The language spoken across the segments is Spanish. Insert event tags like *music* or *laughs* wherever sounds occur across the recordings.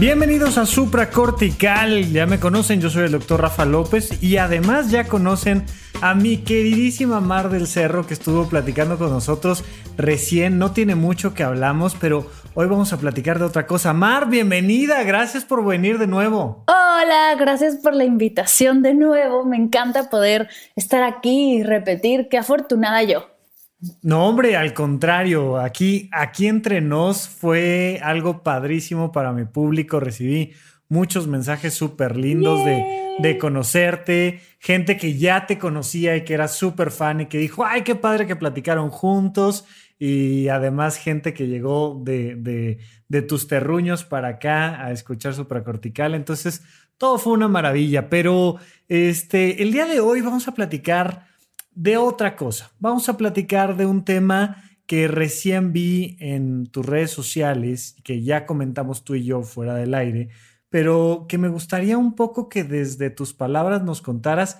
Bienvenidos a Supracortical, ya me conocen, yo soy el doctor Rafa López y además ya conocen a mi queridísima Mar del Cerro que estuvo platicando con nosotros recién, no tiene mucho que hablamos, pero hoy vamos a platicar de otra cosa. Mar, bienvenida, gracias por venir de nuevo. Hola, gracias por la invitación de nuevo, me encanta poder estar aquí y repetir, qué afortunada yo. No, hombre, al contrario, aquí, aquí entre nos fue algo padrísimo para mi público. Recibí muchos mensajes súper lindos de, de, conocerte, gente que ya te conocía y que era súper fan y que dijo, ay, qué padre que platicaron juntos. Y además gente que llegó de, de, de tus terruños para acá a escuchar Supracortical. Entonces, todo fue una maravilla. Pero este, el día de hoy vamos a platicar de otra cosa. Vamos a platicar de un tema que recién vi en tus redes sociales, que ya comentamos tú y yo fuera del aire, pero que me gustaría un poco que desde tus palabras nos contaras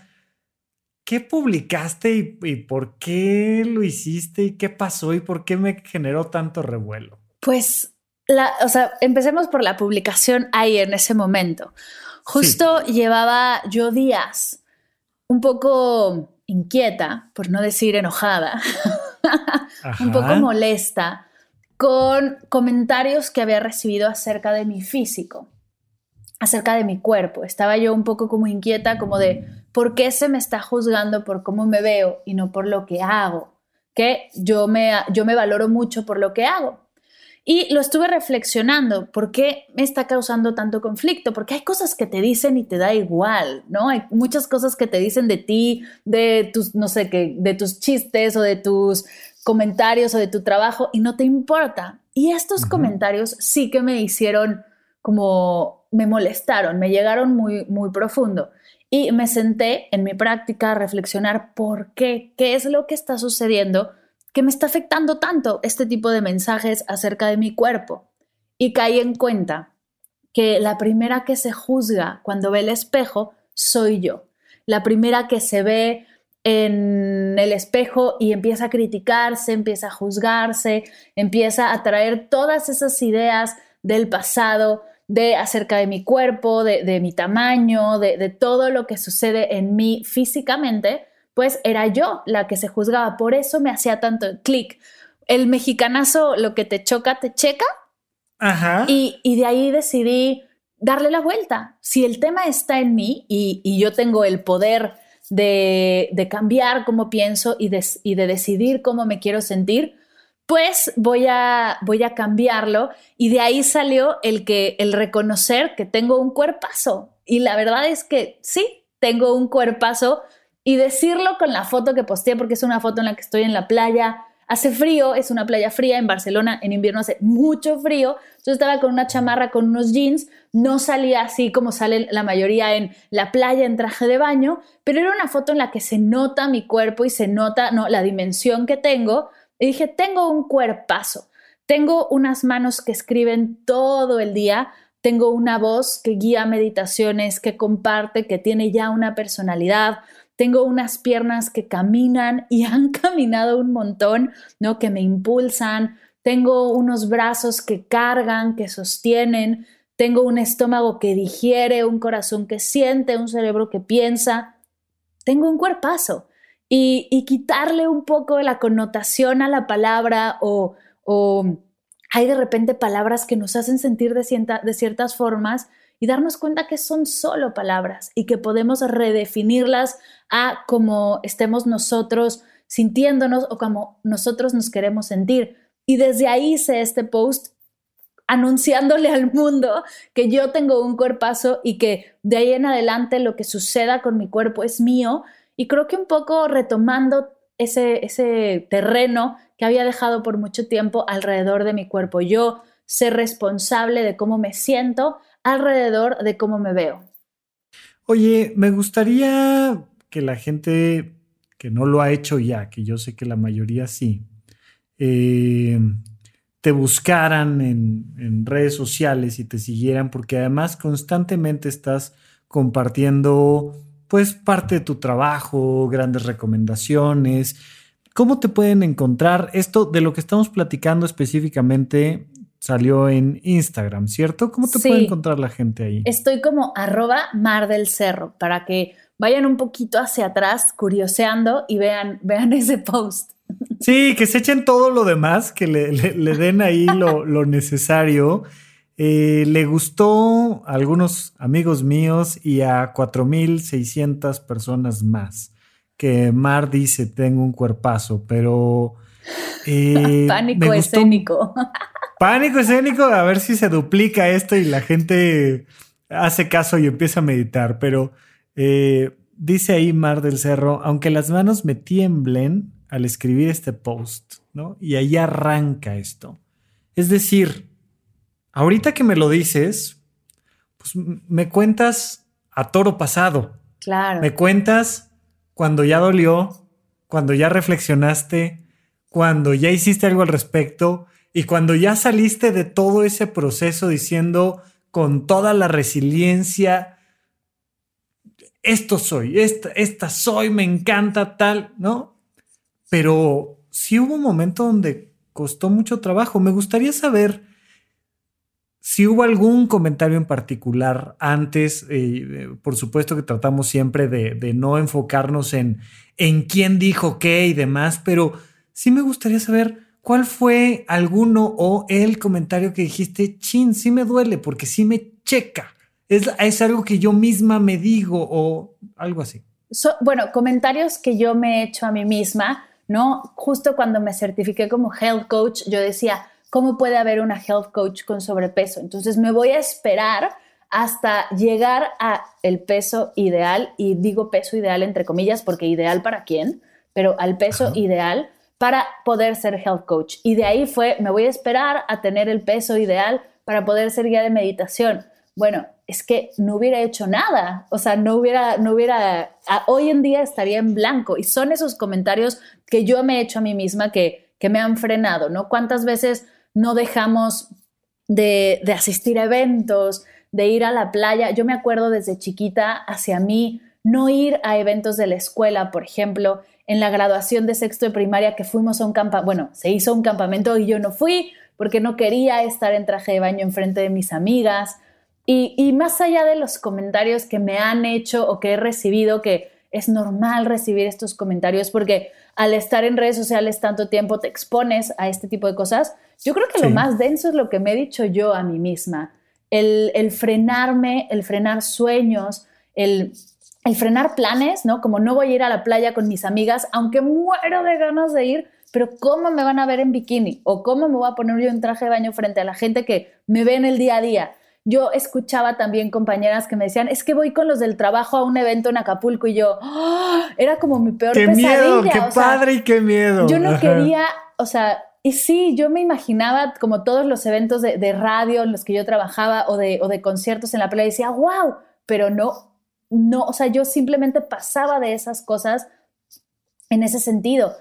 qué publicaste y, por qué lo hiciste y qué pasó y por qué me generó tanto revuelo. Pues, la, o sea, empecemos por la publicación ahí en ese momento. Justo sí. llevaba yo días un poco inquieta, por no decir enojada, *laughs* un poco molesta, con comentarios que había recibido acerca de mi físico, acerca de mi cuerpo. Estaba yo un poco como inquieta, como de, ¿por qué se me está juzgando por cómo me veo y no por lo que hago? Que yo me, yo me valoro mucho por lo que hago. Y lo estuve reflexionando, ¿por qué me está causando tanto conflicto? Porque hay cosas que te dicen y te da igual, ¿no? Hay muchas cosas que te dicen de ti, de tus, no sé qué, de tus chistes o de tus comentarios o de tu trabajo y no te importa. Y estos uh -huh. comentarios sí que me hicieron como, me molestaron, me llegaron muy, muy profundo. Y me senté en mi práctica a reflexionar por qué, qué es lo que está sucediendo que me está afectando tanto este tipo de mensajes acerca de mi cuerpo. Y caí en cuenta que la primera que se juzga cuando ve el espejo soy yo. La primera que se ve en el espejo y empieza a criticarse, empieza a juzgarse, empieza a traer todas esas ideas del pasado, de acerca de mi cuerpo, de, de mi tamaño, de, de todo lo que sucede en mí físicamente, pues era yo la que se juzgaba. Por eso me hacía tanto clic. El mexicanazo, lo que te choca, te checa. Ajá. Y, y, de ahí decidí darle la vuelta. Si el tema está en mí y, y yo tengo el poder de, de cambiar cómo pienso y de, y de, decidir cómo me quiero sentir, pues voy a, voy a cambiarlo. Y de ahí salió el, que, el reconocer que tengo un cuerpazo. Y la verdad es que sí, tengo un cuerpazo y decirlo con la foto que posteé, porque es una foto en la que estoy en la playa. Hace frío, es una playa fría en Barcelona, en invierno hace mucho frío. Yo estaba con una chamarra, con unos jeans, no salía así como sale la mayoría en la playa en traje de baño, pero era una foto en la que se nota mi cuerpo y se nota no, la dimensión que tengo. Y dije, tengo un cuerpazo, tengo unas manos que escriben todo el día, tengo una voz que guía meditaciones, que comparte, que tiene ya una personalidad, tengo unas piernas que caminan y *laughs* han caminado un montón, ¿no? Que me impulsan, tengo unos brazos que cargan, que sostienen, tengo un estómago que digiere, un corazón que siente, un cerebro que piensa, tengo un cuerpazo. Y, y quitarle un poco la connotación a la palabra o, o hay de repente palabras que nos hacen sentir de, cierta, de ciertas formas y darnos cuenta que son solo palabras y que podemos redefinirlas a como estemos nosotros sintiéndonos o como nosotros nos queremos sentir. Y desde ahí hice este post anunciándole *laughs* al mundo que yo tengo un cuerpazo y que de ahí en adelante lo que suceda con mi cuerpo es mío. Y creo que un poco retomando ese, ese terreno que había dejado por mucho tiempo alrededor de mi cuerpo. Yo ser responsable de cómo me siento alrededor de cómo me veo. Oye, me gustaría que la gente que no lo ha hecho ya, que yo sé que la mayoría sí, eh, te buscaran en, redes sociales y te siguieran, porque además constantemente estás compartiendo pues parte de tu trabajo, grandes recomendaciones. ¿Cómo te pueden encontrar? Esto de lo que estamos platicando específicamente salió en Instagram, ¿cierto? ¿Cómo te puede encontrar la gente ahí? Estoy como arroba mar del cerro para que vayan un poquito hacia atrás curioseando y vean, vean *laughs* ese post. Sí, que se echen todo lo demás, que le, den ahí *laughs* lo, necesario. Eh, le gustó a algunos amigos míos y a 4,600 personas más. Que Mar dice, tengo un cuerpazo, pero... *laughs* Eh, Pánico escénico. Pánico escénico, a ver si se duplica esto y la gente hace caso y empieza a meditar, pero eh, dice ahí Mar del Cerro, aunque las manos me tiemblen al escribir este post, ¿no? Y ahí arranca esto. Es decir, ahorita que me lo dices, pues me cuentas a toro pasado. Claro. Me cuentas cuando ya dolió, cuando ya reflexionaste, cuando ya hiciste algo al respecto y cuando ya saliste de todo ese proceso diciendo con toda la resiliencia, esto soy, esta, esta soy, me encanta tal, ¿no? Pero sí hubo un momento donde costó mucho trabajo. Me gustaría saber si hubo algún comentario en particular antes, eh, por supuesto que tratamos siempre de, de, no enfocarnos en, en quién dijo qué y demás, pero sí me gustaría saber ¿cuál fue alguno o el comentario que dijiste, chin, sí me duele porque sí me checa? Es, es algo que yo misma me digo o algo así. bueno, comentarios que yo me he hecho a mí misma, ¿no? Justo cuando me certifiqué como health coach, yo decía, ¿cómo puede haber una health coach con sobrepeso? Entonces me voy a esperar hasta llegar a el peso ideal y digo peso ideal entre comillas porque ideal para quién, pero al peso ideal para poder ser health coach. Y de ahí fue, me voy a esperar a tener el peso ideal para poder ser guía de meditación. Bueno, es que no hubiera hecho nada, o sea, no hubiera, no hubiera, hoy en día estaría en blanco. Y son esos comentarios que yo me he hecho a mí misma que, que me han frenado, ¿no? ¿Cuántas veces no dejamos de, de asistir a eventos, de ir a la playa? Yo me acuerdo desde chiquita hacia mí, no ir a eventos de la escuela, por ejemplo, en la graduación de sexto de primaria que fuimos a un campamento, bueno, se hizo un campamento y yo no fui porque no quería estar en traje de baño enfrente de mis amigas. Y, y más allá de los comentarios que me han hecho o que he recibido, que es normal recibir estos comentarios porque al estar en redes sociales tanto tiempo te expones a este tipo de cosas, yo creo que lo más denso es lo que me he dicho yo a mí misma, el, el frenarme, el frenar sueños, el el frenar planes, ¿no? Como no voy a ir a la playa con mis amigas, aunque muero de ganas de ir, pero ¿cómo me van a ver en bikini? ¿O cómo me voy a poner yo en traje de baño frente a la gente que me ve en el día a día? Yo escuchaba también compañeras que me decían, es que voy con los del trabajo a un evento en Acapulco y yo, ¡ah! era como mi peor ¡Qué miedo! ¡Qué padre y qué miedo! Yo no quería, o sea, y sí, yo me imaginaba como todos los eventos de, radio en los que yo trabajaba o de, o de conciertos en la playa y decía, wow, pero no, no, o sea, yo simplemente pasaba de esas cosas en ese sentido,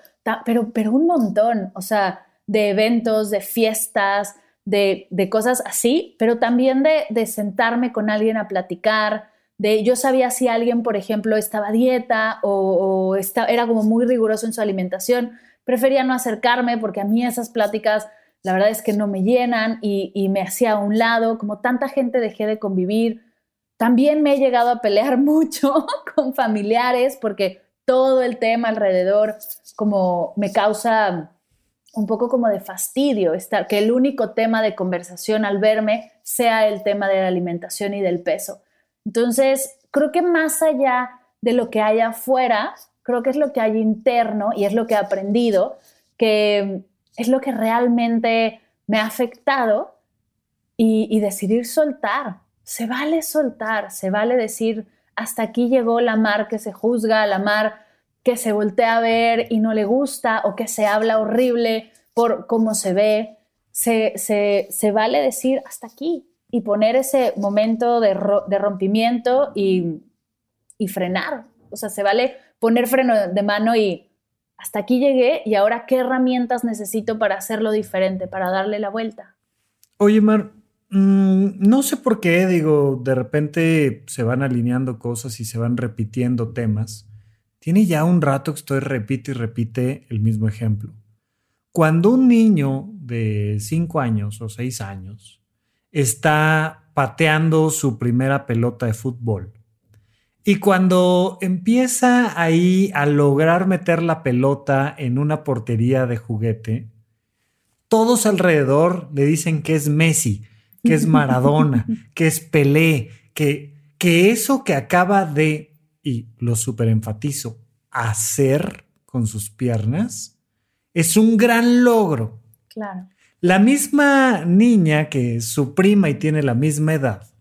pero, pero un montón, o sea, de eventos, de fiestas, de, cosas así, pero también de, sentarme con alguien a platicar, de yo sabía si alguien, por ejemplo, estaba a dieta o, era como muy riguroso en su alimentación, prefería no acercarme porque a mí esas pláticas la verdad es que no me llenan y, y me hacía a un lado, como tanta gente dejé de convivir, también me he llegado a pelear *laughs* mucho con familiares porque todo el tema alrededor como me causa un poco como de fastidio estar que el único tema de conversación al verme sea el tema de la alimentación y del peso. Entonces, creo que más allá de lo que hay afuera, creo que es lo que hay interno y es lo que he aprendido, que es lo que realmente me ha afectado y, y decidir soltar, se vale soltar, se vale decir, hasta aquí llegó la mar que se juzga, la mar que se voltea a ver y no le gusta o que se habla horrible por cómo se ve. Se, se, vale decir hasta aquí. y poner ese momento de, rompimiento y, y frenar. O sea, se vale poner freno de mano y hasta aquí llegué y ahora qué herramientas necesito para hacerlo diferente, para darle la vuelta. Oye, Mar, no sé por qué, digo, de repente se van alineando cosas y se van repitiendo temas. Tiene ya un rato que estoy repite y repite el mismo ejemplo. Cuando un niño de 5 años o 6 años está pateando su primera pelota de fútbol, y cuando empieza ahí a lograr meter la pelota en una portería de juguete, todos alrededor le dicen que es Messi, que es Maradona, *laughs* que es Pelé, que, que eso que acaba de, y lo superenfatizo, hacer con sus piernas, es un gran logro. Claro. La misma niña que su prima y tiene la misma edad,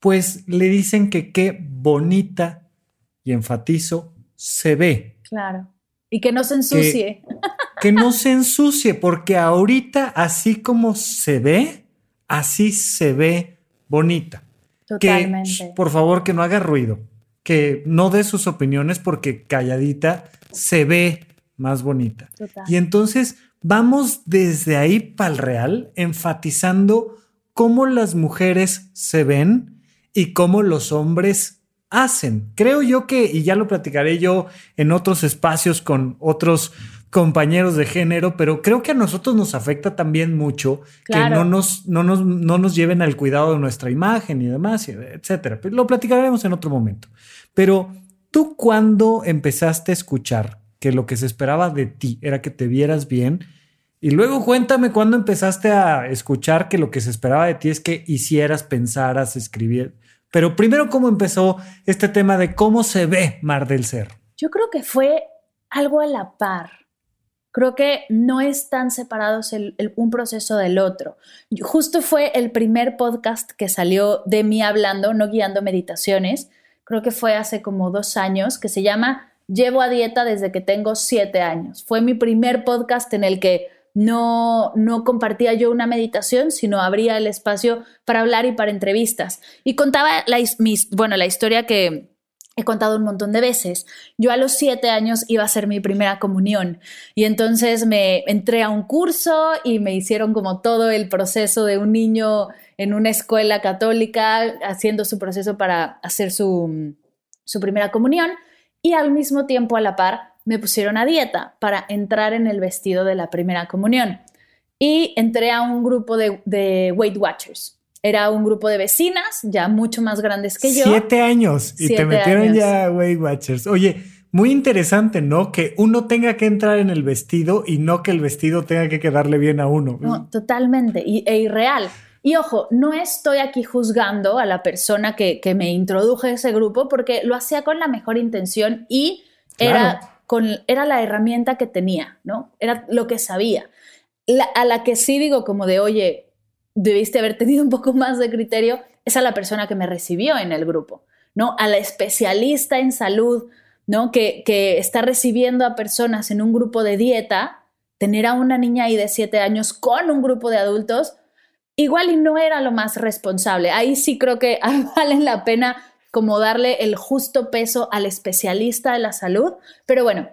pues le dicen que qué bonita, y enfatizo, se ve. Claro. Y que no se ensucie. Que, no se ensucie, porque ahorita, así como se ve, así se ve bonita. Totalmente. Que, por favor, que no haga ruido, que no dé sus opiniones porque calladita se ve más bonita. Y entonces vamos desde ahí para el real, enfatizando cómo las mujeres se ven y cómo los hombres hacen. Creo yo que, y ya lo platicaré yo en otros espacios con otros compañeros de género, pero creo que a nosotros nos afecta también mucho que no nos, no, nos, no nos lleven al cuidado de nuestra imagen y demás, etcétera. Lo platicaremos en otro momento. Pero tú cuando empezaste a escuchar que lo que se esperaba de ti era que te vieras bien, y luego cuéntame cuándo empezaste a escuchar que lo que se esperaba de ti es que hicieras, pensaras, escribieras. Pero primero, ¿cómo empezó este tema de cómo se ve Mar del Cerro? Yo creo que fue algo a la par. Creo que no están separados un proceso del otro. Justo fue el primer podcast que salió de mí hablando, no guiando meditaciones. Creo que fue hace como dos años, que se llama Llevo a dieta desde que tengo siete años. Fue mi primer podcast en el que no, no compartía yo una meditación, sino abría el espacio para hablar y para entrevistas. Y contaba la, bueno, la historia que he contado un montón de veces. Yo a los siete años iba a hacer mi primera comunión y entonces me entré a un curso y me hicieron como todo el proceso de un niño en una escuela católica haciendo su proceso para hacer su, su primera comunión y al mismo tiempo a la par me pusieron a dieta para entrar en el vestido de la primera comunión. Y entré a un grupo de, Weight Watchers. Era un grupo de vecinas, ya mucho más grandes que yo. Siete años. y te metieron ya Weight Watchers. Oye, muy interesante, ¿no? Que uno tenga que entrar en el vestido y no que el vestido tenga que quedarle bien a uno. No, totalmente. Y, e irreal. Y ojo, no estoy aquí juzgando a la persona que, me introdujo a ese grupo porque lo hacía con la mejor intención y era era la herramienta que tenía, ¿no? Era lo que sabía. a la que sí digo como de, oye, debiste haber tenido un poco más de criterio, es a la persona que me recibió en el grupo, ¿no? A la especialista en salud, ¿no? Que, que está recibiendo a personas en un grupo de dieta, tener a una niña ahí de siete años con un grupo de adultos, igual y no era lo más responsable. Ahí sí creo que *laughs* vale la pena como darle el justo peso al especialista de la salud. Pero bueno,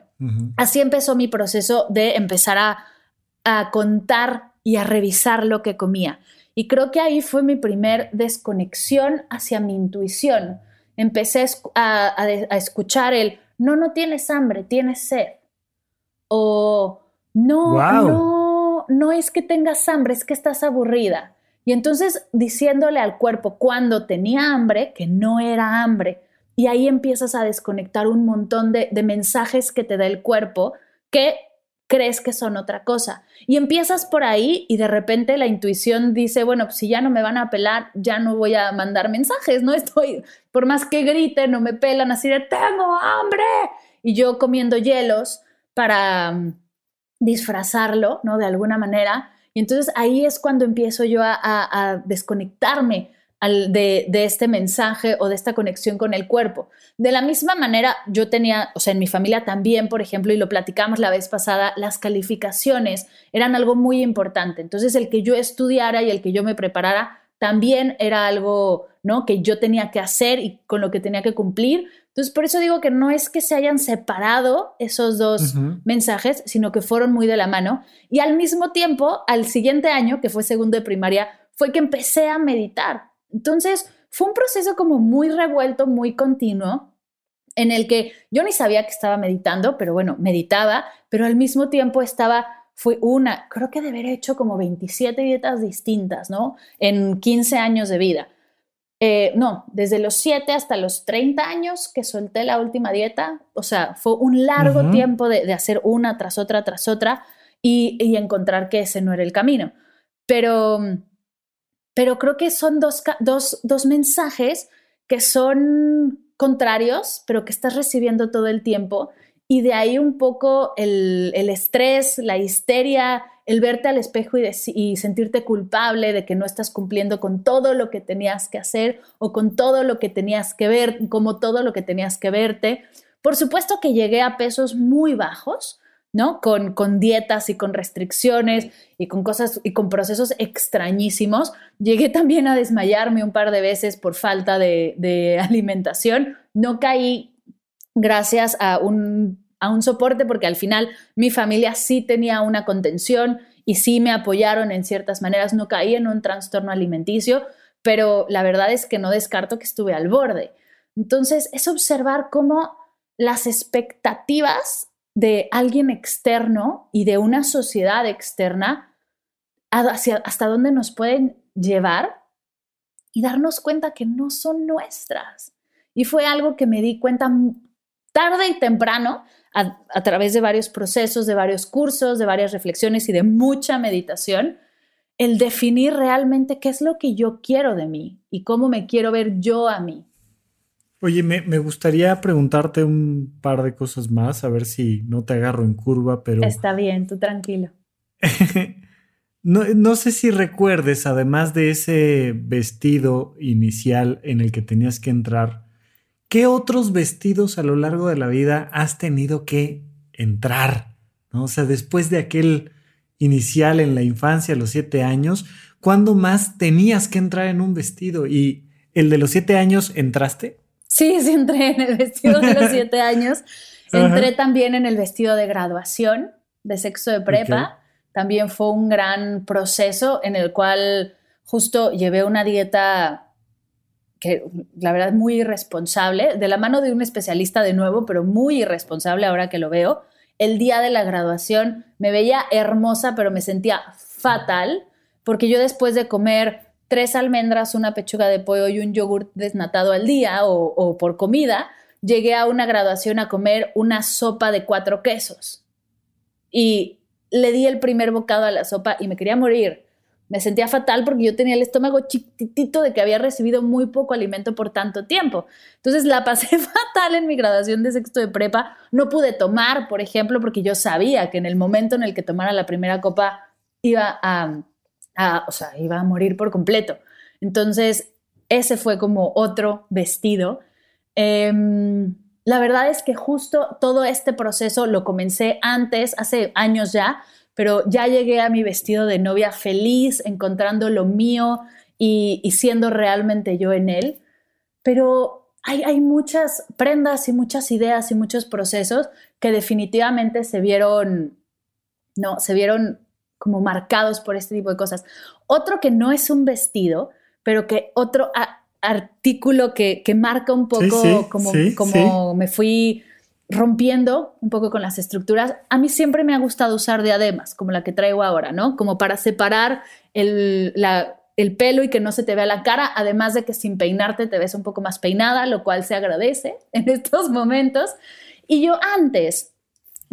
así empezó mi proceso de empezar a, contar y a revisar lo que comía. Y creo que ahí fue mi primer desconexión hacia mi intuición. Empecé a, escuchar el, no, no tienes hambre, tienes sed. O no, no, no es que tengas hambre, es que estás aburrida. Y entonces diciéndole al cuerpo cuando tenía hambre, que no era hambre, y ahí empiezas a desconectar un montón de, mensajes que te da el cuerpo que crees que son otra cosa. Y empiezas por ahí y de repente la intuición dice, bueno, pues si ya no me van a pelar, ya no voy a mandar mensajes, no estoy, por más que grite, no me pelan así de, tengo hambre. Y yo comiendo hielos para mm, disfrazarlo, ¿no? De alguna manera. Y entonces ahí es cuando empiezo yo a, desconectarme de, este mensaje o de esta conexión con el cuerpo. De la misma manera, yo tenía, o sea, en mi familia también, por ejemplo, y lo platicamos la vez pasada, las calificaciones eran algo muy importante. Entonces, el que yo estudiara y el que yo me preparara también era algo, ¿no? Que yo tenía que hacer y con lo que tenía que cumplir. Entonces, por eso digo que no es que se hayan separado esos dos mensajes, sino que fueron muy de la mano. Y al mismo tiempo, al siguiente año, que fue segundo de primaria, fue que empecé a meditar. Entonces, fue un proceso como muy revuelto, muy continuo, en el que yo ni sabía que estaba meditando, pero bueno, meditaba, pero al mismo tiempo estaba, fue una, creo que de haber hecho como 27 dietas distintas, ¿no? En 15 años de vida. Eh, no, desde los 7 hasta los 30 años que solté la última dieta, o sea, fue un largo tiempo de, hacer una tras otra, tras otra y, y, encontrar que ese no era el camino. Pero, pero creo que son dos, dos, dos mensajes que son contrarios, pero que estás recibiendo todo el tiempo. Y de ahí un poco el, estrés, la histeria, el verte al espejo y, y, sentirte culpable de que no estás cumpliendo con todo lo que tenías que hacer o con todo lo que tenías que ver, como todo lo que tenías que verte. Por supuesto que llegué a pesos muy bajos, ¿no? Con, con dietas y con restricciones y con cosas y con procesos extrañísimos. Llegué también a desmayarme un par de veces por falta de, alimentación. No caí gracias a un, a un soporte porque al final mi familia sí tenía una contención y sí me apoyaron en ciertas maneras. No caí en un trastorno alimenticio, pero la verdad es que no descarto que estuve al borde. Entonces, es observar cómo las expectativas de alguien externo y de una sociedad externa hacia, hasta dónde nos pueden llevar y darnos cuenta que no son nuestras. Y fue algo que me di cuenta tarde y temprano a, a, través de varios procesos, de varios cursos, de varias reflexiones y de mucha meditación, el definir realmente qué es lo que yo quiero de mí y cómo me quiero ver yo a mí. Oye, me, gustaría preguntarte un par de cosas más, a ver si no te agarro en curva, pero... Está bien, tú tranquilo. *laughs* no, no, sé si recuerdes, además de ese vestido inicial en el que tenías que entrar, ¿qué otros vestidos a lo largo de la vida has tenido que entrar? ¿No? O sea, después de aquel inicial en la infancia, a los siete años, ¿cuándo más tenías que entrar en un vestido? ¿Y el de los siete años entraste? Sí, sí entré en el vestido de los siete *laughs* años. Entré también en el vestido de graduación de sexo de prepa. También fue un gran proceso en el cual justo llevé una dieta que la verdad muy irresponsable, de la mano de un especialista de nuevo, pero muy irresponsable ahora que lo veo. El día de la graduación me veía hermosa, pero me sentía fatal, porque yo después de comer tres almendras, una pechuga de pollo y un yogur desnatado al día o, por comida, llegué a una graduación a comer una sopa de cuatro quesos. Y le di el primer bocado a la sopa y me quería morir. Me sentía fatal porque yo tenía el estómago chiquitito de que había recibido muy poco alimento por tanto tiempo. Entonces la pasé *laughs* fatal en mi graduación de sexto de prepa. No pude tomar, por ejemplo, porque yo sabía que en el momento en el que tomara la primera copa iba a o sea, iba a morir por completo. Entonces, ese fue como otro vestido. Em, la verdad es que justo todo este proceso lo comencé antes, hace años ya, pero ya llegué a mi vestido de novia feliz, encontrando lo mío y, siendo realmente yo en él. Pero hay, hay, muchas prendas y muchas ideas y muchos procesos que definitivamente se vieron, no, se vieron como marcados por este tipo de cosas. Otro que no es un vestido, pero que otro artículo que, marca un poco como, como me fui rompiendo un poco con las estructuras. A mí siempre me ha gustado usar diademas, como la que traigo ahora, ¿no? Como para separar el, el pelo y que no se te vea la cara, además de que sin peinarte te ves un poco más peinada, lo cual se agradece en *laughs* estos momentos. Y yo antes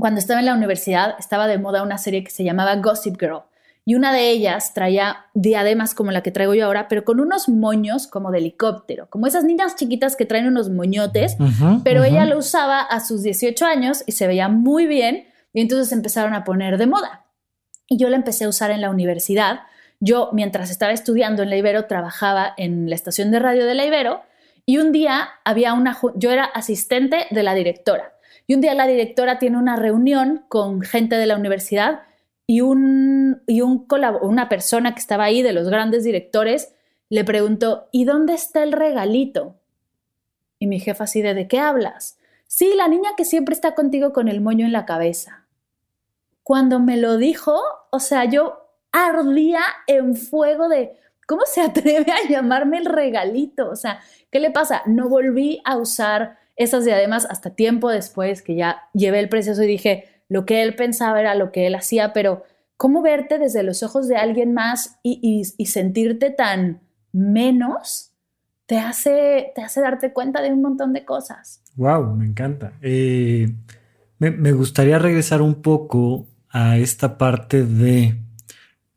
cuando estaba en la universidad estaba de moda una serie que se llamaba Gossip Girl. Y una de ellas traía diademas como la que traigo yo ahora, pero con unos moños como de helicóptero, como esas niñas chiquitas que traen unos moñotes, pero ella lo usaba a sus 18 años y se veía muy bien y entonces empezaron a poner de moda. Y yo la empecé a usar en la universidad. Yo, mientras estaba estudiando en la Ibero, trabajaba en la estación de radio de la Ibero y un día había una, yo era asistente de la directora y un día la directora tiene una reunión con gente de la universidad y, un, y un una persona que estaba ahí de los grandes directores le pregunto, ¿y dónde está el regalito? Y mi jefa así de, ¿de qué hablas? Sí, la niña que siempre está contigo con el moño en la cabeza. Cuando me lo dijo, o sea, yo ardía en fuego de, ¿cómo se *laughs* atreve a llamarme el regalito? O sea, ¿qué le pasa? No volví a usar esas diademas hasta tiempo después que ya llevé el proceso y dije, lo que él pensaba era lo que él hacía, pero ¿cómo verte desde los ojos de alguien más y, sentirte tan menos? Te hace, te hace darte cuenta de un montón de cosas. Wow, me encanta. Eh, me gustaría regresar un poco a esta parte de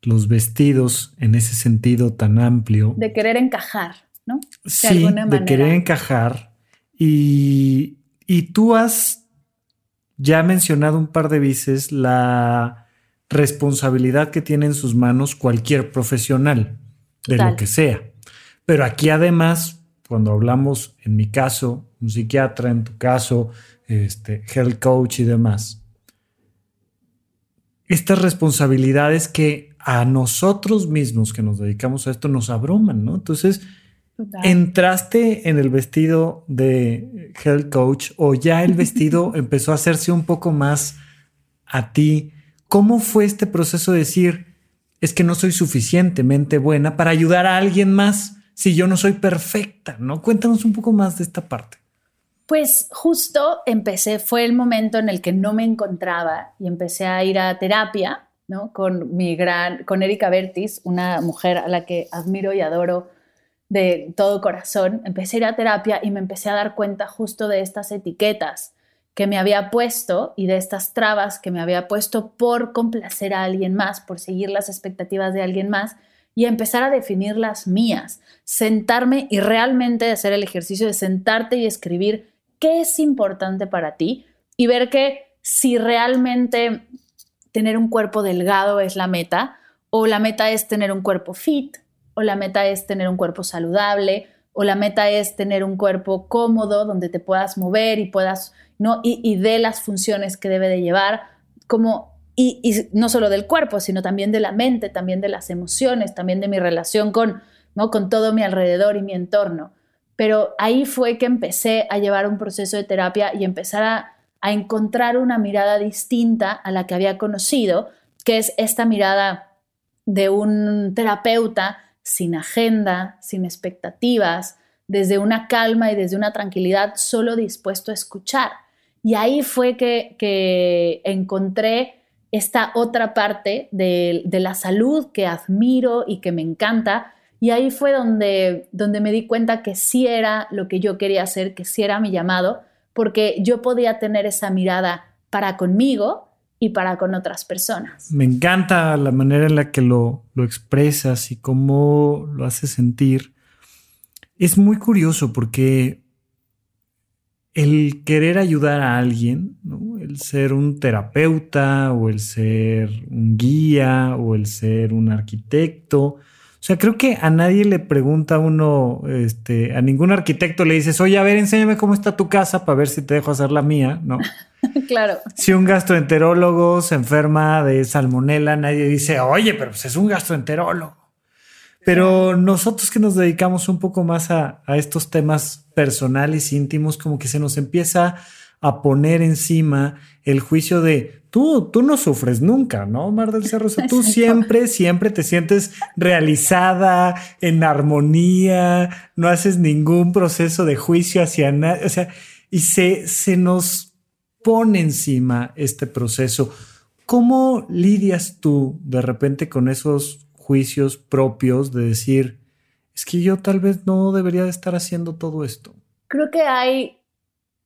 los vestidos en ese sentido tan amplio. De querer encajar, ¿no? De sí, de querer encajar. Y, y tú has ya mencionado un par de veces la responsabilidad que tiene en sus manos cualquier profesional, de lo que sea. Pero aquí además, cuando hablamos, en mi caso, un psiquiatra, en tu caso, este, health coach y demás, estas responsabilidades que a nosotros mismos que nos dedicamos a esto nos abruman, ¿no? Entonces, ¿entraste en el vestido de health coach o ya el *laughs* vestido empezó a hacerse un poco más a ti? ¿Cómo fue este proceso de decir, es que no soy suficientemente buena para ayudar a alguien más si yo no soy perfecta, ¿no? Cuéntanos un poco más de esta parte. Pues justo empecé, fue el momento en el que no me encontraba y empecé a ir a terapia ¿no? Con mi gran, con Erika Bertis, una mujer a la que admiro y adoro de todo corazón, empecé a ir a terapia y me empecé a dar cuenta justo de estas etiquetas que me había puesto y de estas trabas que me había puesto por complacer a alguien más, por seguir las expectativas de alguien más y empezar a definir las mías, sentarme y realmente hacer el ejercicio de sentarte y escribir qué es importante para ti y ver que si realmente tener un cuerpo delgado es la meta, o la meta es tener un cuerpo fit, o la meta es tener un cuerpo saludable, o la meta es tener un cuerpo cómodo donde te puedas mover y puedas, ¿no? Y, de las funciones que debe de llevar, como, y, y, no solo del cuerpo, sino también de la mente, también de las emociones, también de mi relación con, ¿no? Con todo mi alrededor y mi entorno. Pero ahí fue que empecé a llevar un proceso de terapia y empezar a a encontrar una mirada distinta a la que había conocido, que es esta mirada de un terapeuta sin agenda, sin expectativas, desde una calma y desde una tranquilidad, solo dispuesto a escuchar. Y ahí fue que, encontré esta otra parte de, la salud que admiro y que me encanta. Y ahí fue donde, donde me di cuenta que sí era lo que yo quería hacer, que sí era mi llamado porque yo podía tener esa mirada para conmigo y para con otras personas. Me encanta la manera en la que lo, expresas y cómo lo haces sentir. Es muy curioso porque el querer ayudar a alguien, el ser un terapeuta o el ser un guía o el ser un arquitecto, o sea, creo que a nadie le pregunta a uno, este, a ningún arquitecto le dices, oye, a ver, enséñame cómo está tu casa para ver si te dejo hacer la mía, ¿no? *laughs* *laughs* claro. Si un gastroenterólogo se enferma de salmonela, nadie dice, oye, pero pues es un gastroenterólogo. Pero nosotros que nos dedicamos un poco más a, a estos temas personales, íntimos, como que se nos empieza a poner encima el juicio de tú, tú no sufres nunca, ¿no, Mar del Cerro? O sea, tú *laughs* siempre, siempre te sientes realizada, en armonía, no haces ningún proceso de juicio hacia nadie, o sea, y se, se nos pone encima este proceso. ¿Cómo lidias tú de repente con esos juicios propios de decir, es que yo tal vez no debería de estar haciendo todo esto? Creo que hay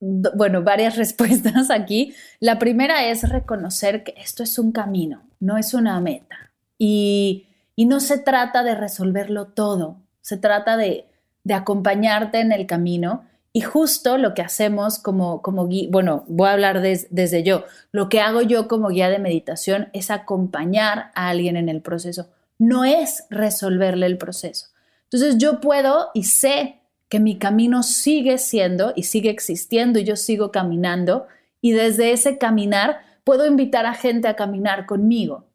bueno, varias *laughs* respuestas aquí. La primera es reconocer que esto es un camino, no es una meta. Y, no se trata de resolverlo todo, se trata de, acompañarte en el camino. Y justo lo que hacemos como, como guía, bueno, voy a hablar desde yo, lo que hago yo como guía de meditación es acompañar a alguien en el proceso, no es resolverle el proceso. Entonces yo puedo y sé que mi camino sigue siendo y sigue existiendo y yo sigo caminando y desde ese caminar puedo invitar a gente a caminar conmigo.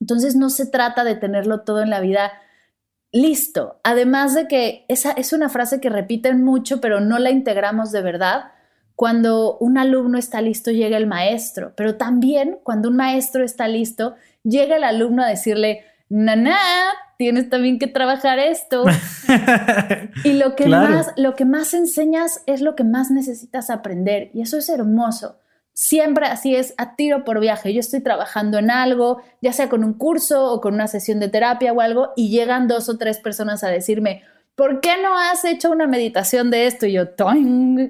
Entonces no se trata de tenerlo todo en la vida listo. Además de que esa es una frase que repiten mucho, pero no la integramos de verdad. Cuando un alumno está listo, llega el maestro, pero también cuando un maestro está listo, llega el alumno a decirle, Nana, tienes también que trabajar esto. *laughs* y lo que, más, lo que más enseñas es lo que más necesitas aprender. Y eso es hermoso. Siempre así es, a tiro por viaje. Yo estoy trabajando en algo, ya sea con un curso o con una sesión de terapia o algo, y llegan dos o tres personas a decirme, ¿por qué no has hecho una meditación de esto? Y yo,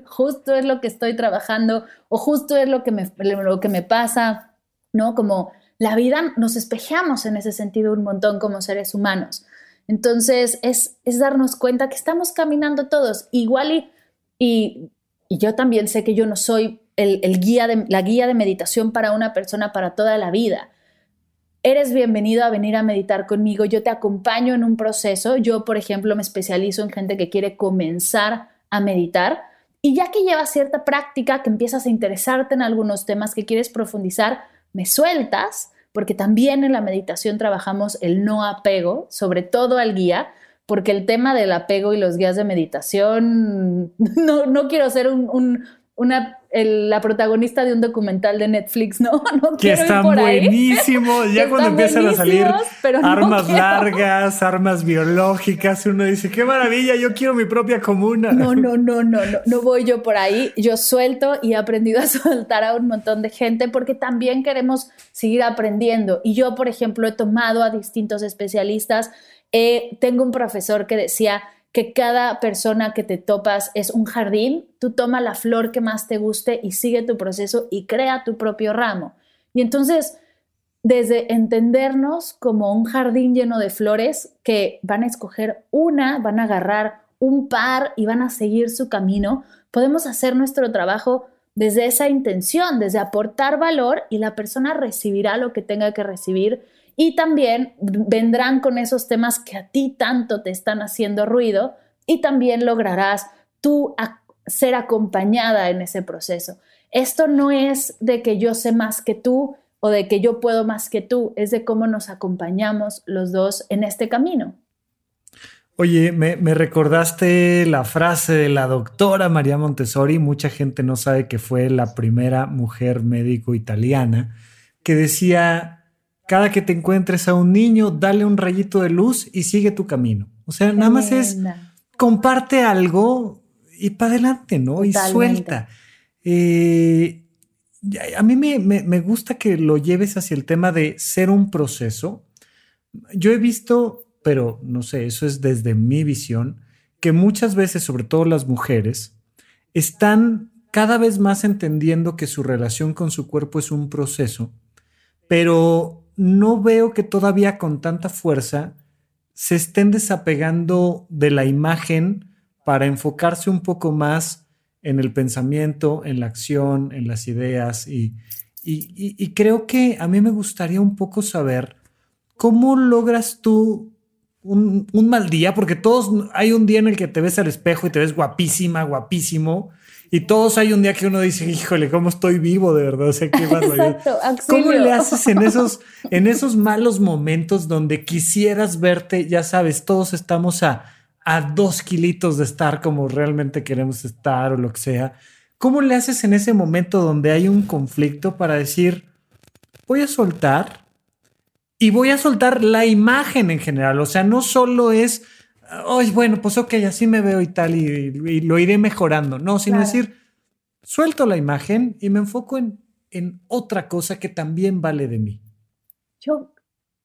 justo es lo que estoy trabajando o justo es lo que me, lo que me pasa, ¿no? Como la vida nos espejamos en ese sentido un montón como seres humanos. Entonces es, es darnos cuenta que estamos caminando todos igual y, y, yo también sé que yo no soy el, guía de, la guía de meditación para una persona para toda la vida. Eres bienvenido a venir a meditar conmigo, yo te acompaño en un proceso, yo por ejemplo me especializo en gente que quiere comenzar a meditar. Y ya que llevas cierta práctica, que empiezas a interesarte en algunos temas que quieres profundizar, me sueltas, porque también en la meditación trabajamos el no apego, sobre todo al guía, porque el tema del apego y los guías de meditación, *laughs* no, no quiero ser un, una, la protagonista de un documental de Netflix, ¿no? *laughs* no que están buenísimos, ya *laughs* cuando empiezan a salir armas largas, armas biológicas, uno dice, qué maravilla, yo quiero mi propia comuna. No, no, no, no, no, no voy yo por ahí, yo suelto y he aprendido *laughs* a soltar a un montón de gente porque también queremos seguir aprendiendo. Y yo, por ejemplo, he tomado a distintos especialistas, eh, tengo un profesor que decía, que cada persona que te topas es un jardín, tú toma la flor que más te guste y sigue tu proceso y crea tu propio ramo. Y entonces, desde entendernos como un jardín lleno de flores que van a escoger una, van a agarrar un par y van a seguir su camino, podemos hacer nuestro trabajo desde esa intención, desde aportar valor y la persona recibirá lo que tenga que recibir y también vendrán con esos temas que a ti tanto te están haciendo ruido y también lograrás tú ser acompañada en ese proceso. Esto no es de que yo sé más que tú o de que yo puedo más que tú, es de cómo nos acompañamos los dos en este camino. Oye, me, me, recordaste la frase de la doctora María Montessori, mucha gente no sabe que fue la primera mujer médico italiana, que decía, cada que te encuentres a un niño, dale un rayito de luz y sigue tu camino. O sea, nada más es comparte algo y para adelante, ¿no? Y suelta. Eh, a mí me, me, gusta que lo lleves hacia el tema de ser un proceso. Yo he visto, pero no sé, eso es desde mi visión, que muchas veces, sobre todo las mujeres, están cada vez más entendiendo que su relación con su cuerpo es un proceso, pero no veo que todavía con tanta fuerza se estén desapegando de la imagen para enfocarse un poco más en el pensamiento, en la acción, en las ideas y, creo que a mí me gustaría un poco saber cómo logras tú un, un, mal día, porque todos hay un día en el que te ves al espejo y te ves guapísima, guapísimo, y todos hay un día que uno dice, híjole, ¿cómo estoy vivo de verdad? O sea, qué *laughs* Exacto, ¿Cómo le haces en esos, en esos malos momentos donde quisieras verte? Ya sabes, todos estamos a, a dos kilitos de estar como realmente queremos estar o lo que sea. ¿Cómo le haces en ese momento donde hay un conflicto para decir, voy a soltar y voy a soltar la imagen en general? O sea, no solo es Ay, bueno, pues ok, así me veo y tal, y, lo iré mejorando. No, sino decir, suelto la imagen y me enfoco en, en, otra cosa que también vale de mí. Yo,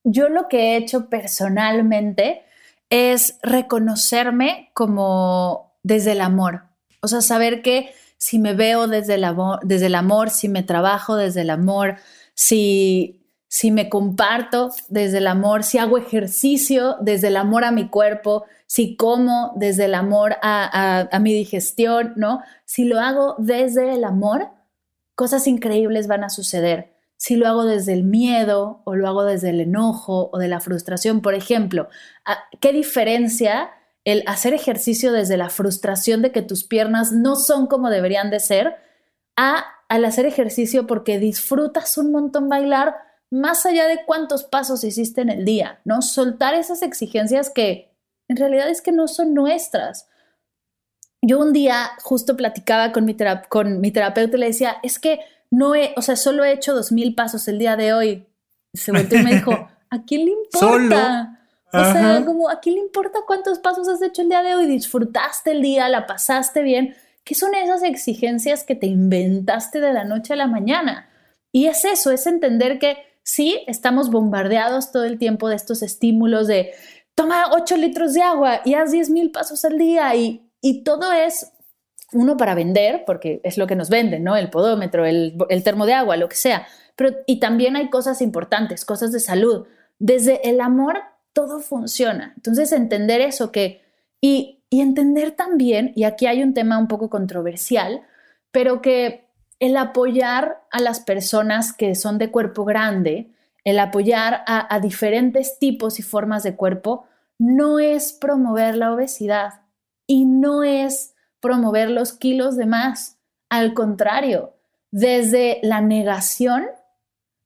yo lo que he hecho personalmente es reconocerme como desde el amor. O sea, saber que si me veo desde el amor, desde el amor si me trabajo desde el amor, si si me comparto desde el amor, si hago ejercicio desde el amor a mi cuerpo, si como desde el amor a, mi digestión, ¿no? Si lo hago desde el amor, cosas increíbles van a suceder. Si lo hago desde el miedo o lo hago desde el enojo o de la frustración, por ejemplo, ¿qué diferencia el hacer ejercicio desde la frustración de que tus piernas no son como deberían de ser a al hacer ejercicio porque disfrutas un montón bailar más allá de cuántos pasos hiciste en el día, ¿no? Soltar esas exigencias que en realidad es que no son nuestras. Yo un día justo platicaba con mi, con mi terapeuta y le decía, es que no he, o sea, solo he hecho dos mil pasos el día de hoy. Se volteó y me dijo, ¿a quién le importa? O sea, como, ¿a quién le importa cuántos pasos has hecho el día de hoy? ¿Disfrutaste el día? ¿La pasaste bien? ¿Qué son esas exigencias que te inventaste de la noche a la mañana? Y es eso, es entender que sí, estamos bombardeados todo el tiempo de estos estímulos de toma 8 litros de agua y haz 10 mil pasos al día y, y, todo es uno para vender, porque es lo que nos venden, ¿no? El podómetro, el, el termo de agua, lo que sea. Pero, y también hay cosas importantes, cosas de salud. Desde el amor todo funciona. Entonces, entender eso que, y, y entender también, y aquí hay un tema un poco controversial, pero que el apoyar a las personas que son de cuerpo grande, el apoyar a, diferentes tipos y formas de cuerpo, no es promover la obesidad y no es promover los kilos de más. Al contrario, desde la negación,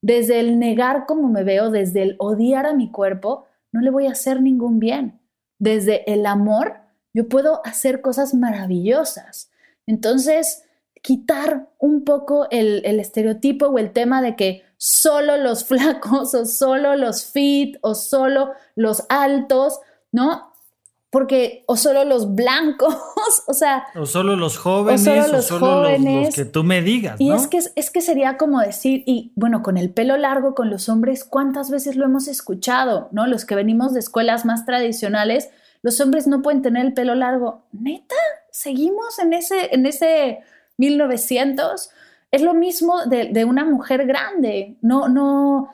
desde el negar cómo me veo, desde el odiar a mi cuerpo, no le voy a hacer ningún bien. Desde el amor, yo puedo hacer cosas maravillosas. Entonces, quitar un poco el, estereotipo o el tema de que solo los *laughs* flacos o solo los fit o solo los altos, ¿no? porque o solo los blancos, *laughs* o sea, o solo los jóvenes, o solo los, jóvenes. que tú me digas. Y es que es que sería como decir, y bueno, con el pelo largo, con los hombres, ¿cuántas veces lo hemos escuchado? ¿No? Los que venimos de escuelas más tradicionales, los hombres no pueden tener el pelo largo. Neta, seguimos en ese, en ese 1900. Es lo mismo de, una mujer grande. No, no,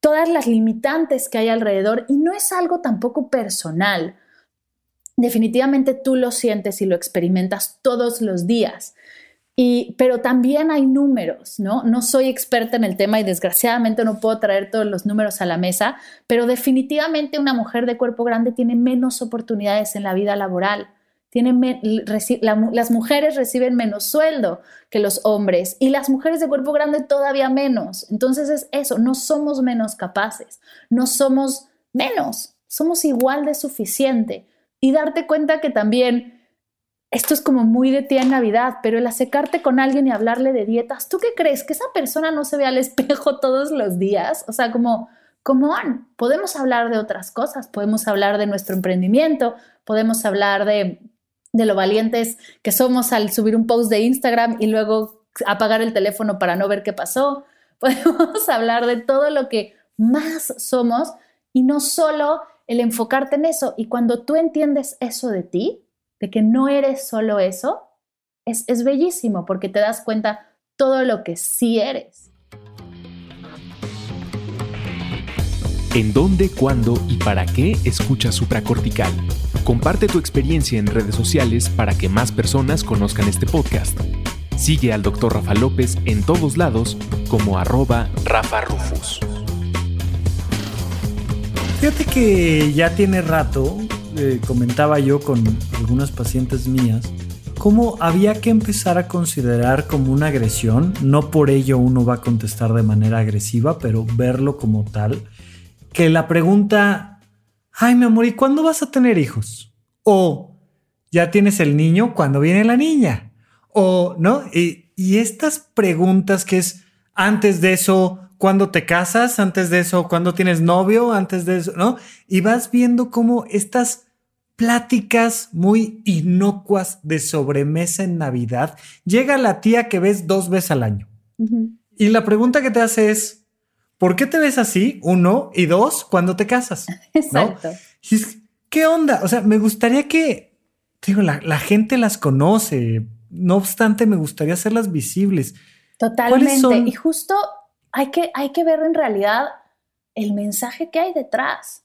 todas las limitantes que hay alrededor y no es algo tampoco personal definitivamente tú lo sientes y lo experimentas todos los días. Y, pero también hay números, ¿no? No soy experta en el tema y desgraciadamente no puedo traer todos los números a la mesa, pero definitivamente una mujer de cuerpo grande tiene menos oportunidades en la vida laboral. Tiene las mujeres reciben menos sueldo que los hombres y las mujeres de cuerpo grande todavía menos. Entonces es eso, no somos menos capaces, no somos menos, somos igual de suficiente y darte cuenta que también esto es como muy de tía en Navidad, pero el acercarte con alguien y hablarle de dietas, ¿tú qué crees? ¿Que esa persona no se ve al espejo *laughs* todos los días? O sea, como, como podemos hablar de otras cosas, podemos hablar de nuestro emprendimiento, podemos hablar de, de lo valientes que somos al subir un post de Instagram y luego apagar el teléfono para no ver qué pasó, *laughs* podemos hablar de todo lo que más somos y no solo el enfocarte en eso. Y cuando tú entiendes eso de ti, de que no eres solo eso, es, es bellísimo porque te das cuenta todo lo que sí eres. ¿En dónde, cuándo y para qué escuchas supracortical? Comparte tu experiencia en redes sociales para que más personas conozcan este podcast. Sigue al Dr. Rafa López en todos lados como arroba Rafa Rufus. Fíjate que ya tiene rato, eh, comentaba yo con algunas pacientes mías, cómo había que empezar a considerar como una agresión, no por ello uno va a contestar de manera agresiva, pero verlo como tal, que la pregunta, ay mi amor, ¿y cuándo vas a tener hijos? O ya tienes el niño, ¿cuándo viene la niña? O, ¿no? Y, y estas preguntas que es antes de eso, cuando te casas, antes de eso, cuando tienes novio, antes de eso, ¿no? Y vas viendo cómo estas pláticas muy inocuas de sobremesa en Navidad, llega la tía que ves dos veces al año. Y la pregunta que te hace es, ¿por qué te ves así? Uno, y dos, cuando te casas. *laughs* Exacto. ¿Qué onda? O sea, me gustaría que, digo, la, la gente las conoce, no obstante, me gustaría hacerlas visibles. Totalmente. Y justo hay que, hay que ver en realidad el mensaje que hay detrás.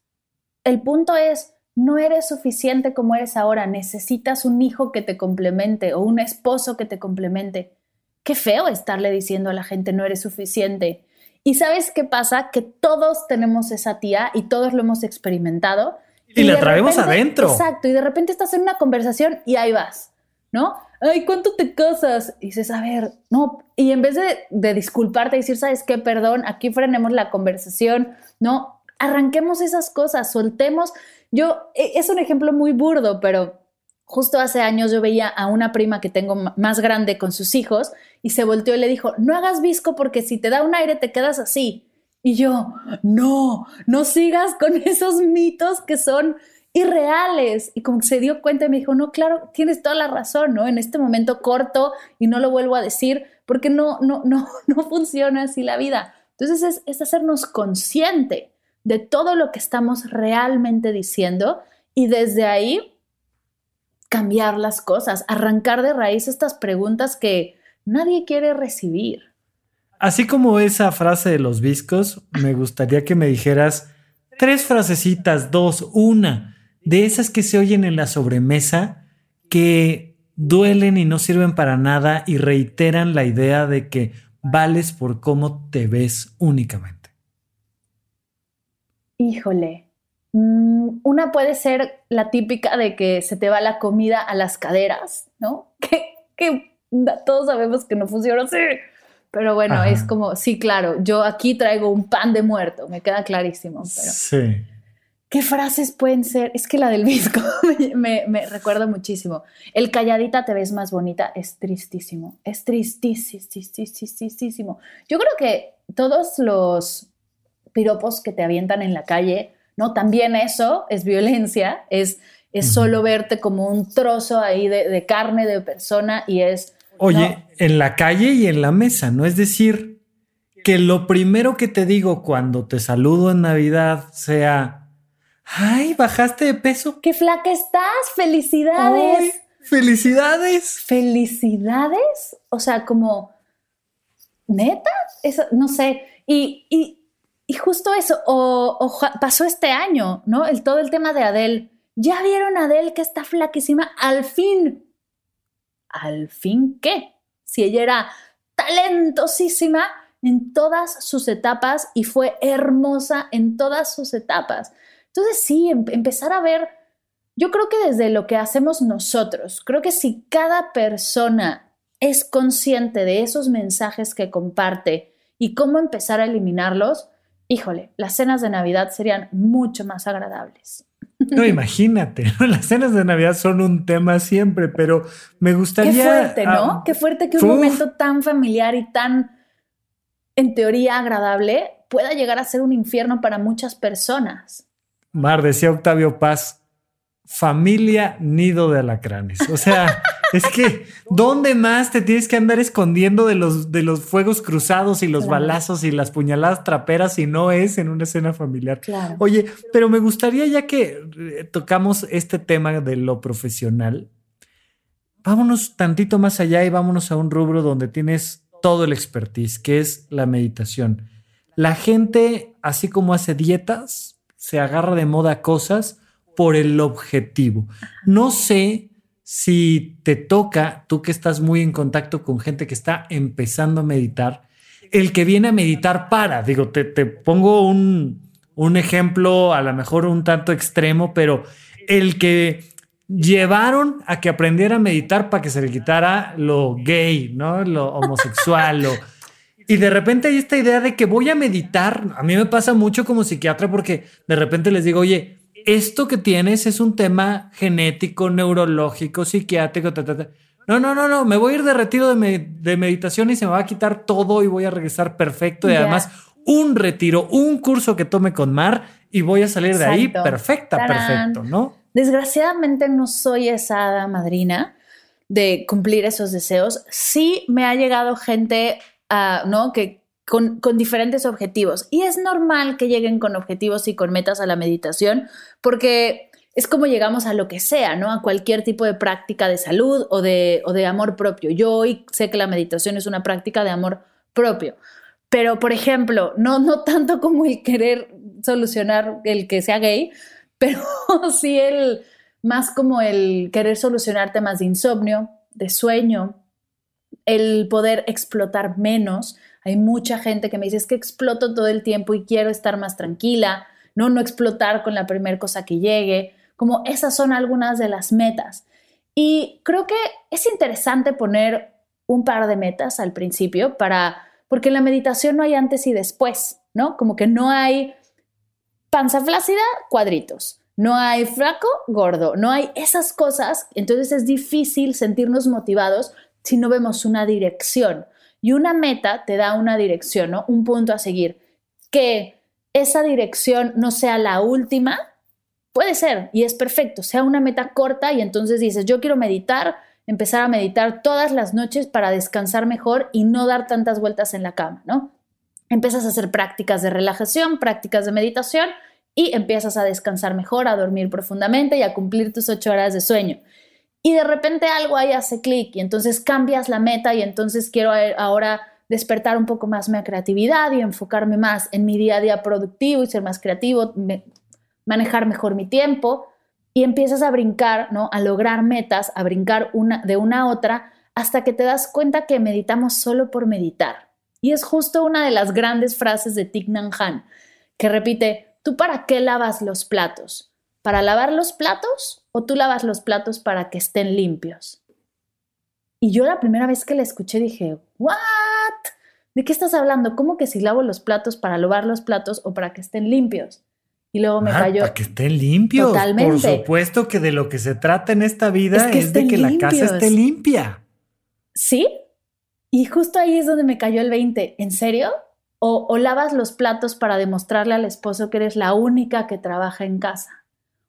El punto es, no eres suficiente como eres ahora, necesitas un hijo que te complemente o un esposo que te complemente. Qué feo estarle diciendo a la gente no eres suficiente. Y sabes qué pasa? Que todos tenemos esa tía y todos lo hemos experimentado. Y, la traemos adentro. Exacto, y de repente estás en una conversación y ahí vas, ¿no? ay, ¿cuánto te casas? Y dices, a ver, no, y en vez de, de disculparte y decir, ¿sabes qué? Perdón, aquí frenemos la conversación, no, arranquemos esas cosas, soltemos. Yo, e, es un ejemplo muy burdo, pero justo hace años yo veía a una prima que tengo más grande con sus hijos y se volteó y le dijo, no hagas visco porque si te da un aire te quedas así. Y yo, no, no sigas con *laughs* esos mitos que son irreales. Y como se dio cuenta me dijo, no, claro, tienes toda la razón, ¿no? En este momento corto y no lo vuelvo a decir porque no, no, no, *laughs* no funciona así la vida. Entonces es, es hacernos consciente de todo lo que estamos realmente diciendo y desde ahí cambiar las cosas, arrancar de raíz estas preguntas que nadie quiere recibir. Así como esa frase de los viscos, me gustaría que me dijeras tres frasecitas, dos, una, de esas que se oyen en la sobremesa que duelen y no sirven para nada y reiteran la idea de que vales por cómo te ves únicamente. Híjole, mm, una puede ser la típica de que se te va la comida a las caderas, ¿no? *laughs* Que, *laughs* todos sabemos que no funciona así. Pero bueno, es como, sí, claro, yo aquí traigo un pan de muerto, me queda clarísimo. sí. ¿Qué frases pueden ser? Es que la del visco *laughs* me, me, recuerda muchísimo. El calladita te ves más bonita es tristísimo. Es tristísimo. Yo creo que todos los piropos que te avientan en la calle, ¿no? También eso es violencia, es, es solo verte como un trozo ahí de, carne de persona y es... Oye, en la calle y en la mesa, ¿no? Es decir, que lo primero que te digo cuando te saludo en Navidad sea Ay, bajaste de peso. Qué flaca estás. Felicidades. felicidades. Felicidades. O sea, como, neta, eso, no sé. Y, y, justo eso, o, pasó este año, ¿no? El, todo el tema de Adele. ¿Ya vieron a Adele que está flaquísima? Al fin. ¿Al fin qué? Si ella era talentosísima en todas sus etapas y fue hermosa en todas sus etapas. Entonces sí, em, empezar a ver, yo creo que desde lo que hacemos nosotros, creo que si cada persona es consciente de esos mensajes que comparte y cómo empezar a eliminarlos, híjole, las cenas de Navidad serían mucho más agradables. No, imagínate, *laughs* las cenas de Navidad son un tema siempre, pero me gustaría... Qué fuerte, ¿no? Qué fuerte que un momento tan familiar y tan, en teoría, agradable pueda llegar a ser un infierno para muchas personas. Mar, decía Octavio Paz, familia nido de alacranes. O sea, *laughs* es que, ¿dónde más te tienes que andar escondiendo de los, de los fuegos cruzados y los balazos y las puñaladas traperas si no es en una escena familiar? Oye, pero me gustaría ya que eh, tocamos este tema de lo profesional, vámonos tantito más allá y vámonos a un rubro donde tienes todo el expertise, que es la meditación. La gente, así como hace dietas, se agarra de moda cosas por el objetivo. No sé si te toca, tú que estás muy en contacto con gente que está empezando a meditar, el que viene a meditar para, digo, te, pongo un, un ejemplo a lo mejor un tanto extremo, pero el que llevaron a que aprendiera a meditar para que se le quitara lo gay, ¿no? Lo homosexual, lo *laughs* y de repente hay esta idea de que voy a meditar. A mí me pasa mucho como psiquiatra porque de repente les digo, oye, esto que tienes es un tema genético, neurológico, psiquiátrico. No, no, no, no, me voy a ir de retiro de, meditación y se me va a quitar todo y voy a regresar perfecto. Y además, un retiro, un curso que tome con Mar y voy a salir de ahí perfecta, perfecto, ¿no? Desgraciadamente no soy esa madrina de cumplir esos deseos. Sí me ha llegado gente ¿no? Que con, diferentes objetivos. Y es normal que lleguen con objetivos y con metas a la meditación, porque es como llegamos a lo que sea, ¿no? A cualquier tipo de práctica de salud o de, o de amor propio. Yo hoy sé que la meditación es una práctica de amor propio. Pero, por ejemplo, no, no tanto como el querer solucionar el que sea gay, *laughs* pero sí el más como el querer solucionar temas de insomnio, de sueño, el poder explotar menos. Hay mucha gente que me dice, es que exploto todo el tiempo y quiero estar más tranquila, no, no explotar con la primera cosa que llegue, como esas son algunas de las metas. Y creo que es interesante poner un par de metas al principio para, porque en la meditación no hay antes y después, ¿no? Como que no hay panza flácida, cuadritos. No hay flaco, gordo. No hay esas cosas. Entonces es difícil sentirnos motivados si no vemos una dirección. Y una meta te da una dirección, ¿no? Un punto a seguir. Que esa dirección no sea la última, puede ser y es perfecto. Sea una meta corta y entonces dices, yo quiero meditar, empezar a meditar todas las noches para descansar mejor y no dar tantas vueltas en la cama, ¿no? Empiezas a hacer prácticas de relajación, prácticas de meditación y empiezas a descansar mejor, a dormir profundamente y a cumplir tus ocho horas de sueño. Y de repente algo ahí hace clic y entonces cambias la meta y entonces quiero ahora despertar un poco más mi creatividad y enfocarme más en mi día a día productivo y ser más creativo, manejar mejor mi tiempo y empiezas a brincar, ¿no? A lograr metas, a brincar de una a otra hasta que te das cuenta que meditamos solo por meditar. Y es justo una de las grandes frases de Thich Nhat Hanh, que repite, ¿tú para qué lavas los platos? ¿Para lavar los platos o tú lavas los platos para que estén limpios? Y yo la primera vez que la escuché dije, ¿what? ¿De qué estás hablando? ¿Cómo que si lavo los platos para lavar los platos o para que estén limpios? Y luego me cayó. Para que estén limpios. Totalmente. Por supuesto que de lo que se trata en esta vida es, de que la casa esté limpia. Sí, y justo ahí es donde me cayó el 20. ¿En serio? O, lavas los platos para demostrarle al esposo que eres la única que trabaja en casa.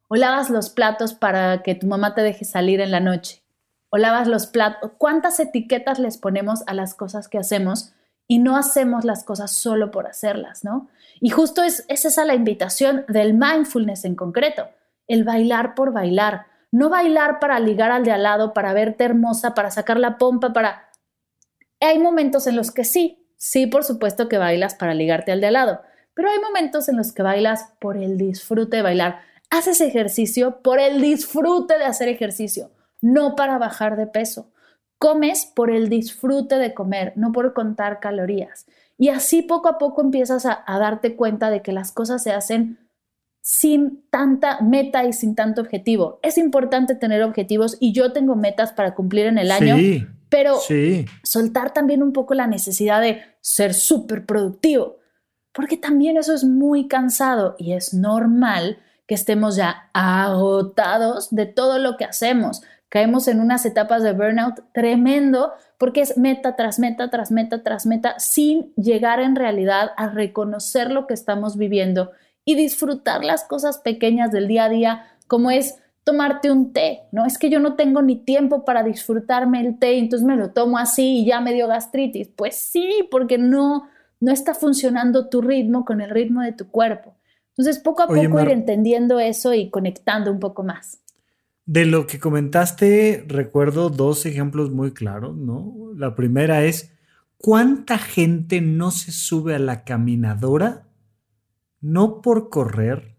O lavas los platos para que tu mamá te deje salir en la noche. O lavas los platos. ¿Cuántas etiquetas les ponemos a las cosas que hacemos y no hacemos las cosas solo por hacerlas, ¿no? Y justo es, es esa la invitación del mindfulness en concreto, el bailar por bailar. No bailar para ligar al de al lado, para verte hermosa, para sacar la pompa, para hay momentos en los que sí, sí, por supuesto que bailas para ligarte al de al lado, pero hay momentos en los que bailas por el disfrute de bailar. Haces ejercicio por el disfrute de hacer ejercicio, no para bajar de peso. Comes por el disfrute de comer, no por contar calorías. Y así poco a poco empiezas a, darte cuenta de que las cosas se hacen sin tanta meta y sin tanto objetivo. Es importante tener objetivos y yo tengo metas para cumplir en el año, pero soltar también un poco la necesidad de ser súper productivo, porque también eso es muy cansado y es normal que estemos ya agotados de todo lo que hacemos. Caemos en unas etapas de burnout tremendo porque es meta tras meta, tras meta, tras meta, sin llegar en realidad a reconocer lo que estamos viviendo y disfrutar las cosas pequeñas del día a día, como es tomarte un té, ¿no? Es que yo no tengo ni tiempo para disfrutarme el té, entonces me lo tomo así y ya me dio gastritis. Pues sí, porque no, no está funcionando tu ritmo con el ritmo de tu cuerpo. Entonces, poco a poco ir entendiendo eso y conectando un poco más. De lo que comentaste, recuerdo dos ejemplos muy claros, ¿no? La primera es, ¿cuánta gente no se sube a la caminadora no por correr,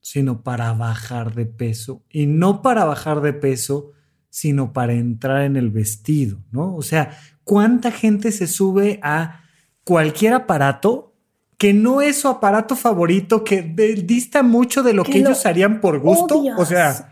sino para bajar de peso. Y no para bajar de peso, sino para entrar en el vestido, ¿no? O sea, ¿cuánta gente se sube a cualquier aparato que no es su aparato favorito, que dista mucho de lo que, ellos harían por gusto? O sea,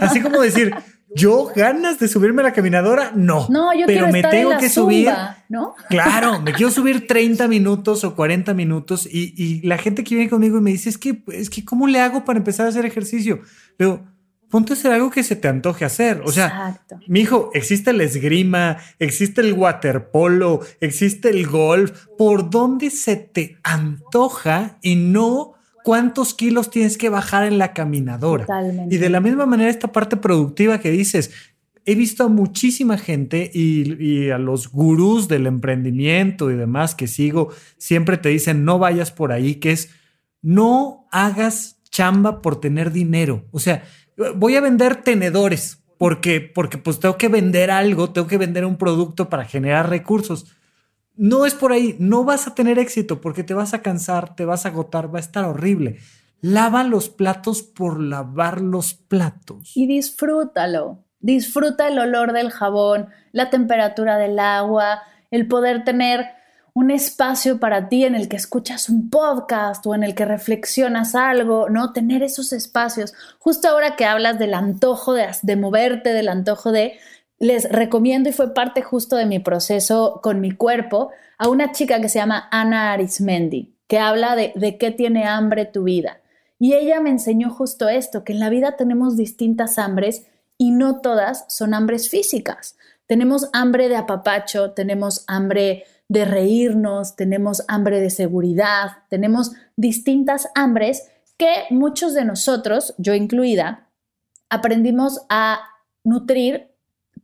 así como decir, yo ganas de subirme a la caminadora, no. No, yo pero me tengo que subir. ¿no? Claro, me quiero subir 30 minutos o 40 minutos y, la gente que viene conmigo y me dice, es que, es que, ¿cómo le hago para empezar a hacer ejercicio? Pero ponte a hacer algo que se te antoje hacer. O sea, mi hijo, existe el esgrima, existe el waterpolo, existe el golf. ¿Por dónde se te antoja y no cuántos kilos tienes que bajar en la caminadora. Y de la misma manera esta parte productiva que dices, he visto a muchísima gente y, a los gurús del emprendimiento y demás que sigo, siempre te dicen, no vayas por ahí, que es, no hagas chamba por tener dinero. O sea, voy a vender tenedores porque, porque pues tengo que vender algo, tengo que vender un producto para generar recursos no es por ahí, no vas a tener éxito porque te vas a cansar, te vas a agotar, va a estar horrible. Lava los platos por lavar los platos. Y disfrútalo. Disfruta el olor del jabón, la temperatura del agua, el poder tener un espacio para ti en el que escuchas un podcast o en el que reflexionas algo, ¿no? Tener esos espacios. Justo ahora que hablas del antojo de, de moverte, del antojo de, les recomiendo y fue parte justo de mi proceso con mi cuerpo a una chica que se llama Ana Arismendi, que habla de, de qué tiene hambre tu vida. Y ella me enseñó justo esto, que en la vida tenemos distintas hambres y no todas son hambres físicas. Tenemos hambre de apapacho, tenemos hambre de reírnos, tenemos hambre de seguridad, tenemos distintas hambres que muchos de nosotros, yo incluida, aprendimos a nutrir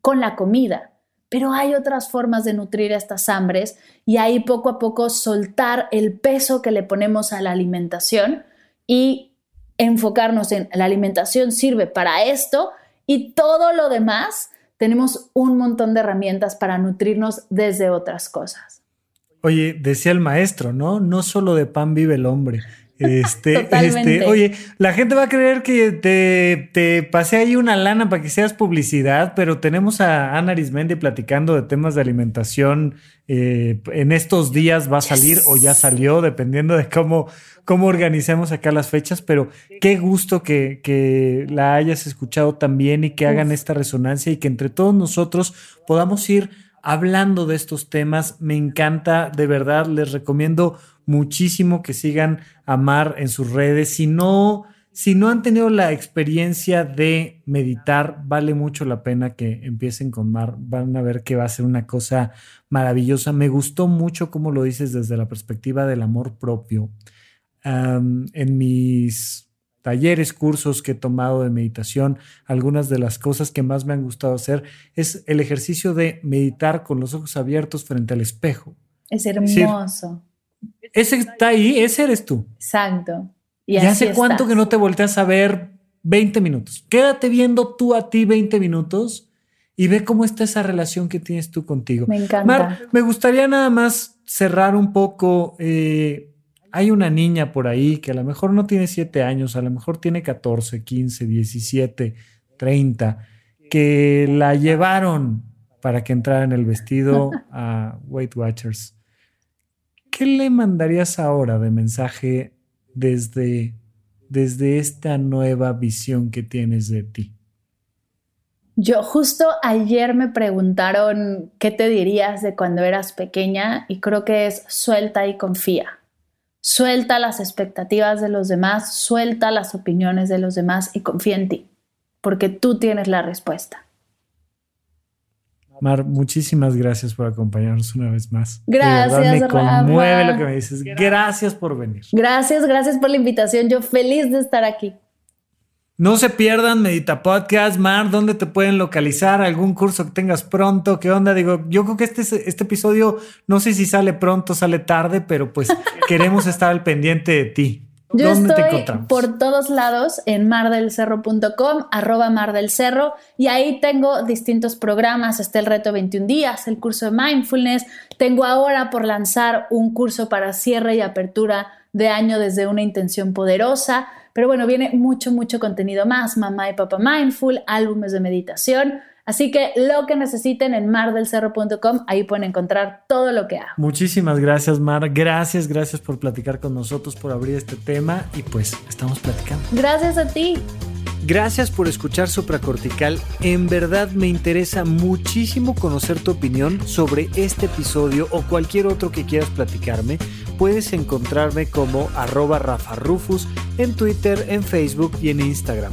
con la comida. Pero hay otras formas de nutrir estas hambres y ahí poco a poco soltar el peso que le ponemos a la alimentación y enfocarnos en la alimentación sirve para esto y todo lo demás tenemos un montón de herramientas para nutrirnos desde otras cosas. Oye, decía el maestro, ¿no? No solo de pan vive el hombre. *laughs* Este, este, oye, la gente va a creer que te, te, pasé ahí una lana para que seas publicidad, pero tenemos a Ana Arismendi platicando de temas de alimentación. Eh, en estos días va a salir o ya salió, dependiendo de cómo, cómo organicemos acá las fechas, pero qué gusto que, que la hayas escuchado también y que hagan esta resonancia y que entre todos nosotros podamos ir hablando de estos temas. Me encanta, de verdad, les recomiendo muchísimo que sigan a Mar en sus redes. Si no, si no han tenido la experiencia de meditar, vale mucho la pena que empiecen con Mar. Van a ver que va a ser una cosa maravillosa. Me gustó mucho cómo lo dices desde la perspectiva del amor propio. en mis talleres, cursos que he tomado de meditación, algunas de las cosas que más me han gustado hacer es el ejercicio de meditar con los ojos abiertos frente al espejo. Es hermoso. Ese está ahí, ese eres tú. Exacto. Y, hace cuánto que no te volteas a ver 20 minutos. Quédate viendo tú a ti 20 minutos y ve cómo está esa relación que tienes tú contigo. Me encanta. Mar, me gustaría nada más cerrar un poco. Eh, hay una niña por ahí que a lo mejor no tiene 7 años, a lo mejor tiene 14, 15, 17, 30, que la llevaron para que entrara en el vestido *laughs* a Weight Watchers. ¿Qué le mandarías ahora de mensaje desde, desde esta nueva visión que tienes de ti? Yo justo ayer me preguntaron qué te dirías de cuando eras pequeña y creo que es suelta y confía. Suelta las expectativas de los demás, suelta las opiniones de los demás y confía en ti, porque tú tienes la respuesta. Mar, muchísimas gracias por acompañarnos una vez más. Gracias. me conmueve lo que me dices. Gracias por venir. Gracias, gracias por la invitación. Yo feliz de estar aquí. No se pierdan Medita Podcast, Mar, ¿dónde te pueden localizar? ¿Algún curso que tengas pronto? ¿Qué onda? Digo, yo creo que este, este episodio, no sé si sale pronto, sale tarde, pero pues *laughs* queremos estar al pendiente de ti. Yo estoy por todos lados en mardelcerro.com, arroba mardelcerro, y ahí tengo distintos programas. Está el reto 21 días, el curso de mindfulness. Tengo ahora por lanzar un curso para cierre y apertura de año desde una intención poderosa. Pero bueno, viene mucho, mucho contenido más. Mamá y papá mindful, álbumes de meditación. Así que lo que necesiten en mardelcerro.com, ahí pueden encontrar todo lo que hago. Muchísimas gracias, Mar. Gracias, gracias por platicar con nosotros, por abrir este tema y pues estamos platicando. Gracias a ti. Gracias por escuchar Supracortical. En verdad me interesa muchísimo conocer tu opinión sobre este episodio o cualquier otro que quieras platicarme. Puedes encontrarme como arroba Rafa Rufus en Twitter, en Facebook y en Instagram.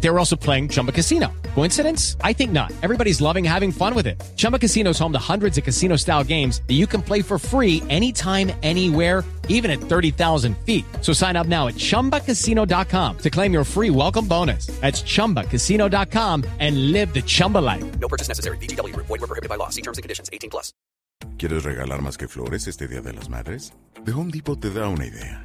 They were also playing Chumba Casino. Coincidence? I think not. Everybody's loving having fun with it. Chumba Casino is home to hundreds of casino style games that you can play for free anytime, anywhere, even at 30,000 feet. So sign up now at chumbacasino.com to claim your free welcome bonus. That's chumbacasino.com and live the Chumba life. No purchase necessary. DTW, void, were prohibited by law. See terms and conditions 18 plus. ¿Quieres regalar más que flores este Día de las Madres? The Home Depot te da una idea.